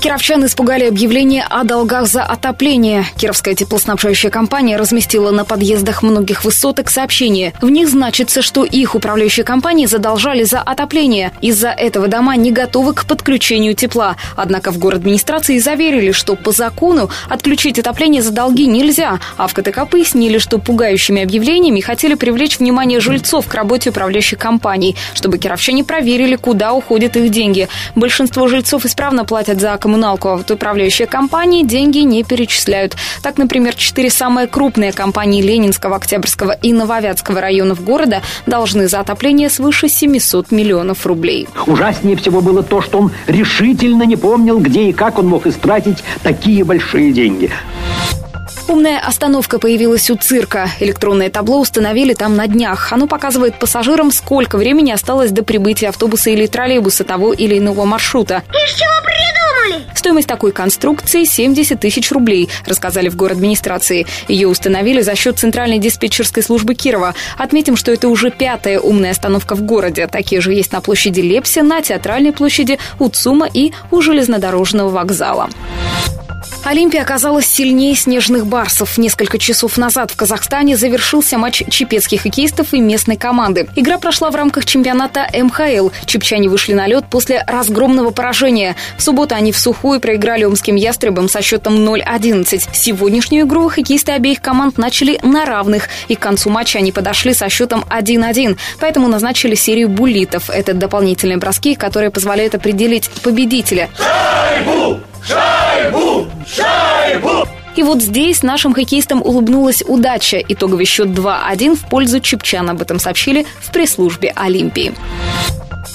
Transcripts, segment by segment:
Кировчан испугали объявление о долгах за отопление. Кировская теплоснабжающая компания разместила на подъездах многих высоток сообщение. В них значится, что их управляющие компании задолжали за отопление. Из-за этого дома не готовы к подключению тепла. Однако в город администрации заверили, что по закону отключить отопление за долги нельзя. А в КТК пояснили, что пугающими объявлениями хотели привлечь внимание жильцов к работе управляющих компаний, чтобы кировчане проверили, куда уходят их деньги. Большинство жильцов исправно платят за коммуникацию коммуналку, вот управляющие компании деньги не перечисляют. Так, например, четыре самые крупные компании Ленинского, Октябрьского и Нововятского районов города должны за отопление свыше 700 миллионов рублей. Ужаснее всего было то, что он решительно не помнил, где и как он мог истратить такие большие деньги. Умная остановка появилась у цирка. Электронное табло установили там на днях. Оно показывает пассажирам, сколько времени осталось до прибытия автобуса или троллейбуса того или иного маршрута. Из чего придумали? Стоимость такой конструкции 70 тысяч рублей, рассказали в город администрации. Ее установили за счет Центральной диспетчерской службы Кирова. Отметим, что это уже пятая умная остановка в городе. Такие же есть на площади Лепси, на Театральной площади, у ЦУМа и у железнодорожного вокзала. Олимпия оказалась сильнее снежных барсов. Несколько часов назад в Казахстане завершился матч чепецких хоккеистов и местной команды. Игра прошла в рамках чемпионата МХЛ. Чепчане вышли на лед после разгромного поражения. В субботу они в сухую проиграли омским ястребам со счетом 0-11. Сегодняшнюю игру хоккеисты обеих команд начали на равных. И к концу матча они подошли со счетом 1-1. Поэтому назначили серию буллитов. Это дополнительные броски, которые позволяют определить победителя. Шайбу! Шайбу! Шайбу! И вот здесь нашим хоккеистам улыбнулась удача. Итоговый счет 2-1 в пользу Чепчан. Об этом сообщили в пресс-службе Олимпии.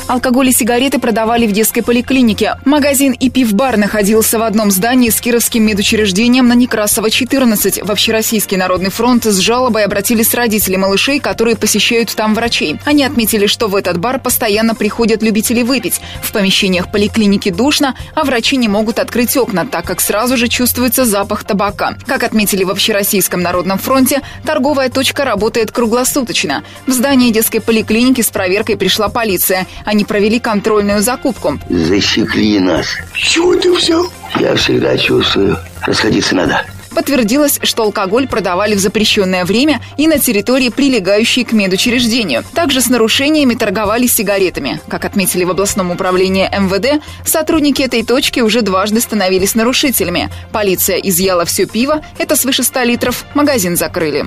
Алкоголь и сигареты продавали в детской поликлинике. Магазин и пив-бар находился в одном здании с Кировским медучреждением на Некрасова, 14. В Общероссийский народный фронт с жалобой обратились родители малышей, которые посещают там врачей. Они отметили, что в этот бар постоянно приходят любители выпить. В помещениях поликлиники душно, а врачи не могут открыть окна, так как сразу же чувствуется запах табака. Как отметили в Общероссийском народном фронте, торговая точка работает круглосуточно. В здании детской поликлиники с проверкой пришла полиция. Они провели контрольную закупку. Засекли нас. Чего ты взял? Я всегда чувствую. Расходиться надо. Подтвердилось, что алкоголь продавали в запрещенное время и на территории, прилегающей к медучреждению. Также с нарушениями торговали сигаретами. Как отметили в областном управлении МВД, сотрудники этой точки уже дважды становились нарушителями. Полиция изъяла все пиво, это свыше 100 литров, магазин закрыли.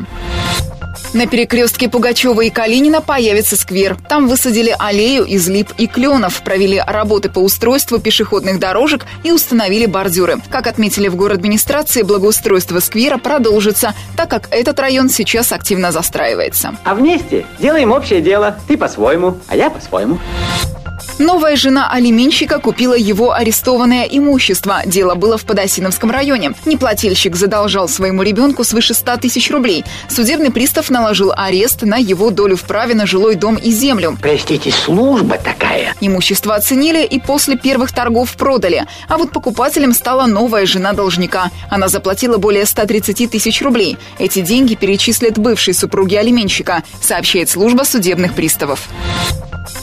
На перекрестке Пугачева и Калинина появится сквер. Там высадили аллею из лип и кленов, провели работы по устройству пешеходных дорожек и установили бордюры. Как отметили в город администрации, благоустройство сквера продолжится, так как этот район сейчас активно застраивается. А вместе делаем общее дело. Ты по-своему, а я по-своему. Новая жена алименщика купила его арестованное имущество. Дело было в Подосиновском районе. Неплательщик задолжал своему ребенку свыше 100 тысяч рублей. Судебный пристав наложил арест на его долю в праве на жилой дом и землю. Простите, служба такая. Имущество оценили и после первых торгов продали. А вот покупателем стала новая жена должника. Она заплатила более 130 тысяч рублей. Эти деньги перечислят бывшей супруге алименщика, сообщает служба судебных приставов.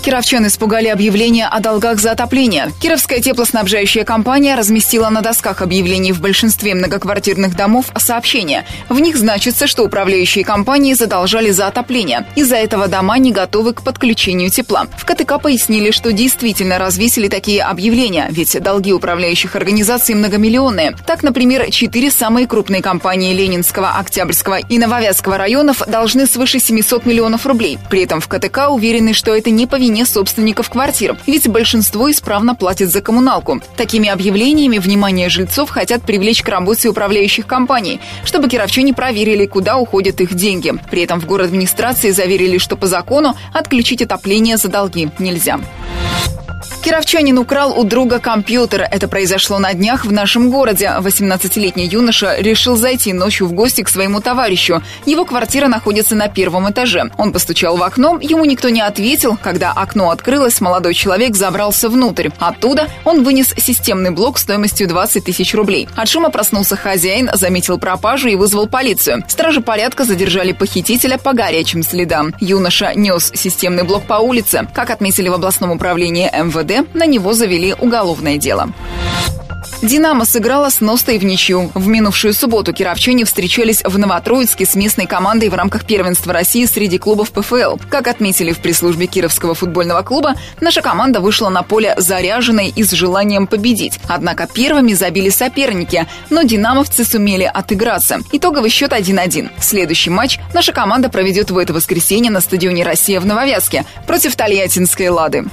Кировчан испугали объявление о долгах за отопление. Кировская теплоснабжающая компания разместила на досках объявлений в большинстве многоквартирных домов сообщения. В них значится, что управляющие компании задолжали за отопление. Из-за этого дома не готовы к подключению тепла. В КТК пояснили, что действительно развесили такие объявления, ведь долги управляющих организаций многомиллионные. Так, например, четыре самые крупные компании Ленинского, Октябрьского и Нововятского районов должны свыше 700 миллионов рублей. При этом в КТК уверены, что это не по вине собственников квартир, ведь большинство исправно платит за коммуналку. Такими объявлениями внимание жильцов хотят привлечь к работе управляющих компаний, чтобы кировчане проверили, куда уходят их деньги. При этом в город администрации заверили, что по закону отключить отопление за долги нельзя. Кировчанин украл у друга компьютер. Это произошло на днях в нашем городе. 18-летний юноша решил зайти ночью в гости к своему товарищу. Его квартира находится на первом этаже. Он постучал в окно, ему никто не ответил. Когда окно открылось, молодой человек забрался внутрь. Оттуда он вынес системный блок стоимостью 20 тысяч рублей. От шума проснулся хозяин, заметил пропажу и вызвал полицию. Стражи порядка задержали похитителя по горячим следам. Юноша нес системный блок по улице. Как отметили в областном управлении МВД, на него завели уголовное дело. «Динамо» сыграла с Ностой в ничью. В минувшую субботу кировчане встречались в Новотроицке с местной командой в рамках первенства России среди клубов ПФЛ. Как отметили в пресс-службе Кировского футбольного клуба, наша команда вышла на поле заряженной и с желанием победить. Однако первыми забили соперники, но «Динамовцы» сумели отыграться. Итоговый счет 1-1. Следующий матч наша команда проведет в это воскресенье на стадионе «Россия» в Нововязке против Тольяттинской «Лады».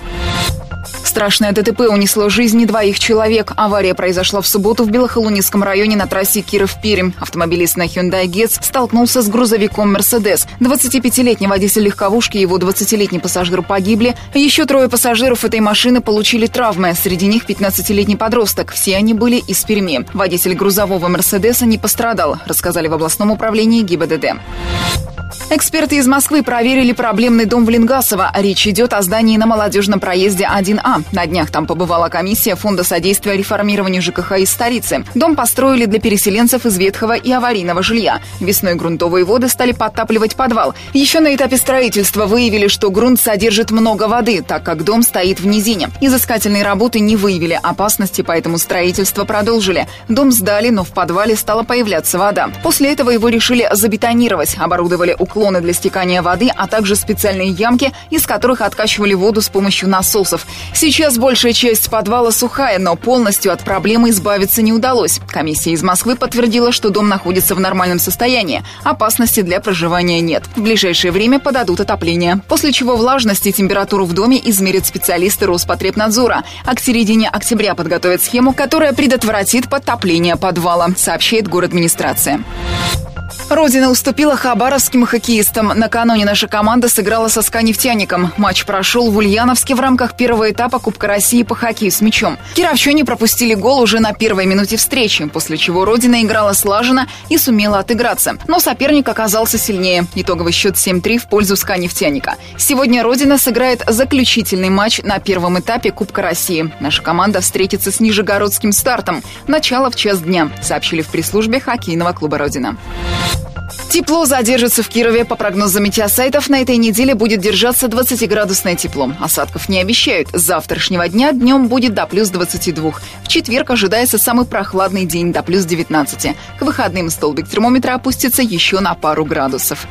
Страшное ДТП унесло жизни двоих человек. Авария произошла в субботу в Белохолунинском районе на трассе Киров-Пермь. Автомобилист на Hyundai Getz столкнулся с грузовиком Mercedes. 25-летний водитель легковушки и его 20-летний пассажир погибли. Еще трое пассажиров этой машины получили травмы. Среди них 15-летний подросток. Все они были из Перми. Водитель грузового Мерседеса не пострадал, рассказали в областном управлении ГИБДД. Эксперты из Москвы проверили проблемный дом в Ленгасово. Речь идет о здании на молодежном проезде 1А. На днях там побывала комиссия Фонда содействия реформированию ЖКХ из столицы. Дом построили для переселенцев из ветхого и аварийного жилья. Весной грунтовые воды стали подтапливать подвал. Еще на этапе строительства выявили, что грунт содержит много воды, так как дом стоит в низине. Изыскательные работы не выявили опасности, поэтому строительство продолжили. Дом сдали, но в подвале стала появляться вода. После этого его решили забетонировать, оборудовали уклон склоны для стекания воды, а также специальные ямки, из которых откачивали воду с помощью насосов. Сейчас большая часть подвала сухая, но полностью от проблемы избавиться не удалось. Комиссия из Москвы подтвердила, что дом находится в нормальном состоянии. Опасности для проживания нет. В ближайшее время подадут отопление. После чего влажность и температуру в доме измерят специалисты Роспотребнадзора. А к середине октября подготовят схему, которая предотвратит подтопление подвала, сообщает город администрация. Родина уступила хабаровским хоккеистам. Накануне наша команда сыграла со «Ска-нефтяником». Матч прошел в Ульяновске в рамках первого этапа Кубка России по хоккею с мячом. Кировчане пропустили гол уже на первой минуте встречи, после чего Родина играла слаженно и сумела отыграться. Но соперник оказался сильнее. Итоговый счет 7-3 в пользу «Ска-нефтяника». Сегодня Родина сыграет заключительный матч на первом этапе Кубка России. Наша команда встретится с Нижегородским стартом. Начало в час дня, сообщили в пресс-службе хоккейного клуба «Родина». Тепло задержится в Кирове. По прогнозам метеосайтов, на этой неделе будет держаться 20-градусное тепло. Осадков не обещают. С завтрашнего дня днем будет до плюс 22. В четверг ожидается самый прохладный день до плюс 19. К выходным столбик термометра опустится еще на пару градусов.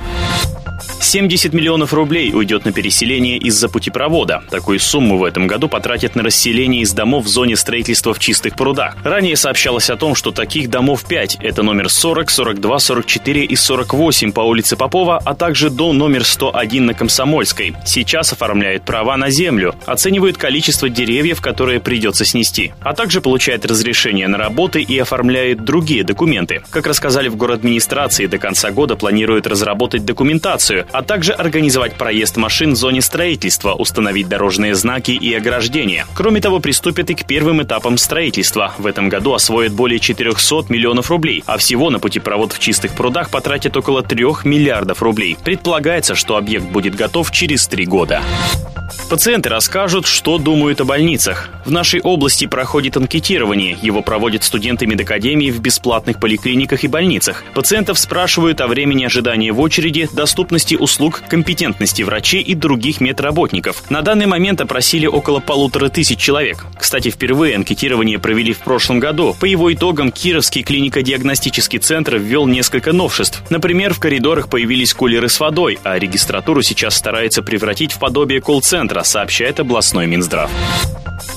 70 миллионов рублей уйдет на переселение из-за путепровода. Такую сумму в этом году потратят на расселение из домов в зоне строительства в чистых прудах. Ранее сообщалось о том, что таких домов 5. Это номер 40, 42, 44 и 48 по улице Попова, а также дом номер 101 на Комсомольской. Сейчас оформляют права на землю, оценивают количество деревьев, которые придется снести, а также получают разрешение на работы и оформляют другие документы. Как рассказали в город администрации, до конца года планируют разработать документацию, а также организовать проезд машин в зоне строительства, установить дорожные знаки и ограждения. Кроме того, приступят и к первым этапам строительства. В этом году освоят более 400 миллионов рублей, а всего на путепровод в чистых прудах потратят около 3 миллиардов рублей. Предполагается, что объект будет готов через три года. Пациенты расскажут, что думают о больницах. В нашей области проходит анкетирование. Его проводят студенты медакадемии в бесплатных поликлиниках и больницах. Пациентов спрашивают о времени ожидания в очереди, доступности услуг, компетентности врачей и других медработников. На данный момент опросили около полутора тысяч человек. Кстати, впервые анкетирование провели в прошлом году. По его итогам Кировский клинико-диагностический центр ввел несколько новшеств. Например, в коридорах появились кулеры с водой, а регистратуру сейчас старается превратить в подобие колл-центра, сообщает областной Минздрав.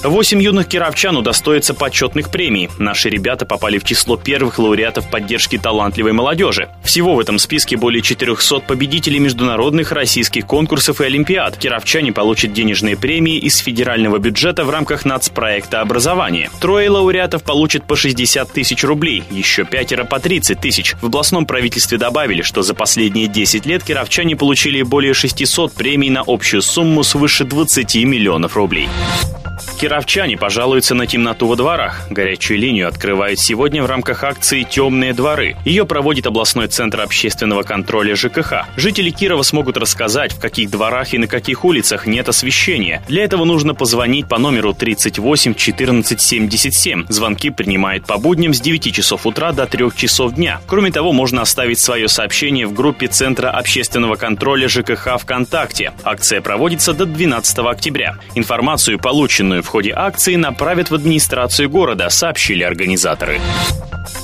Восемь юных кировчан удостоятся почетных премий. Наши ребята попали в число первых лауреатов поддержки талантливой молодежи. Всего в этом списке более 400 победителей международных российских конкурсов и олимпиад. Кировчане получат денежные премии из федерального бюджета в рамках нацпроекта образования. Трое лауреатов получат по 60 тысяч рублей, еще пятеро по 30 тысяч. В областном правительстве добавили, что за последние 10 лет кировчане получили более 600 премий на общую сумму свыше 20 миллионов рублей. Кировчане пожалуются на темноту во дворах. Горячую линию открывают сегодня в рамках акции «Темные дворы». Ее проводит областной центр общественного контроля ЖКХ. Жители Кирова смогут рассказать, в каких дворах и на каких улицах нет освещения. Для этого нужно позвонить по номеру 38 14 77. Звонки принимают по будням с 9 часов утра до 3 часов дня. Кроме того, можно оставить свое сообщение в группе Центра общественного контроля ЖКХ ВКонтакте. Акция проводится до 12 октября. Информацию, полученную в ходе акции направят в администрацию города, сообщили организаторы.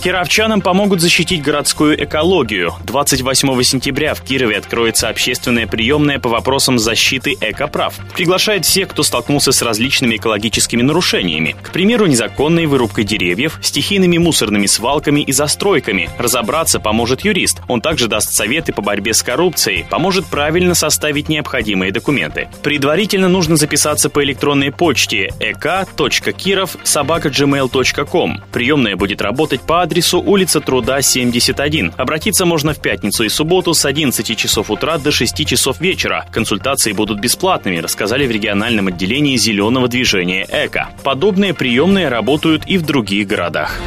Кировчанам помогут защитить городскую экологию. 28 сентября в Кирове откроется общественная приемная по вопросам защиты экоправ. Приглашает всех, кто столкнулся с различными экологическими нарушениями. К примеру, незаконной вырубкой деревьев, стихийными мусорными свалками и застройками. Разобраться поможет юрист. Он также даст советы по борьбе с коррупцией, поможет правильно составить необходимые документы. Предварительно нужно записаться по электронной почте ek.kirov.gmail.com. Приемная будет работать по адресу улица Труда, 71. Обратиться можно в пятницу и субботу с 11 часов утра до 6 часов вечера. Консультации будут бесплатными, рассказали в региональном отделении зеленого движения «Эко». Подобные приемные работают и в других городах.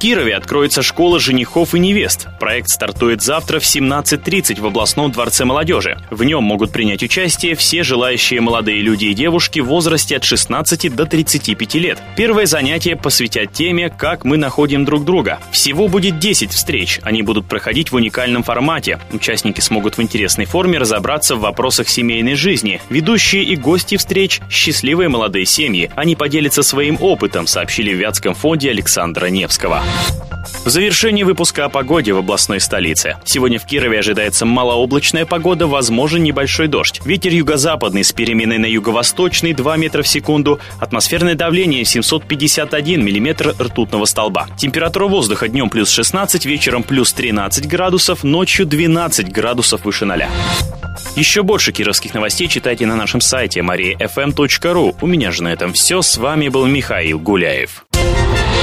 Кирове откроется школа женихов и невест. Проект стартует завтра в 17.30 в областном дворце молодежи. В нем могут принять участие все желающие молодые люди и девушки в возрасте от 16 до 35 лет. Первое занятие посвятят теме «Как мы находим друг друга». Всего будет 10 встреч. Они будут проходить в уникальном формате. Участники смогут в интересной форме разобраться в вопросах семейной жизни. Ведущие и гости встреч – счастливые молодые семьи. Они поделятся своим опытом, сообщили в Вятском фонде Александра Невского. В завершении выпуска о погоде в областной столице. Сегодня в Кирове ожидается малооблачная погода, возможен небольшой дождь. Ветер юго-западный с переменой на юго-восточный 2 метра в секунду. Атмосферное давление 751 миллиметр ртутного столба. Температура воздуха днем плюс 16, вечером плюс 13 градусов, ночью 12 градусов выше 0. Еще больше кировских новостей читайте на нашем сайте mariafm.ru. У меня же на этом все. С вами был Михаил Гуляев.